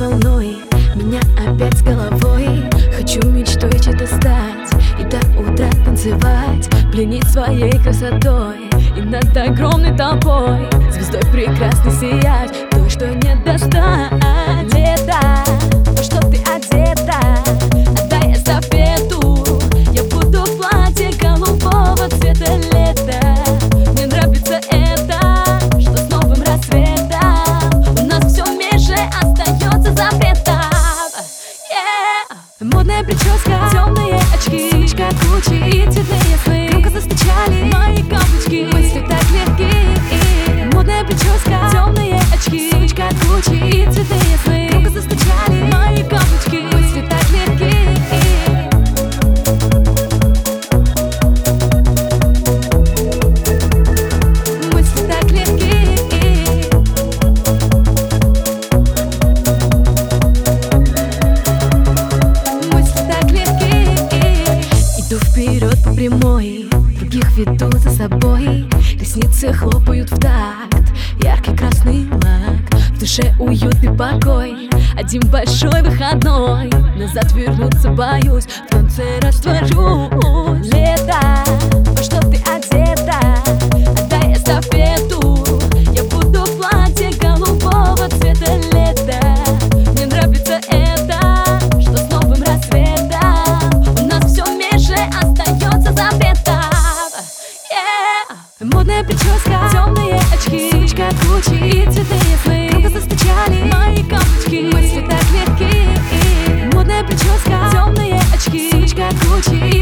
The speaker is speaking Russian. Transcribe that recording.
волной Меня опять с головой. Хочу мечтой чьи-то стать И до утра танцевать Пленить своей красотой. И над огромной толпой Звездой прекрасно сиять То, что не достать. Летать прическа, темные очки. Сумочка Гуччи и цветные сны Громко застучали мои каблучки Мысли так легкие. Модная прическа, темные собой Ресницы хлопают в такт, яркий красный лак В душе уютный покой, один большой выходной. Назад вернуться боюсь, в конце растворюсь. Лето, cheap.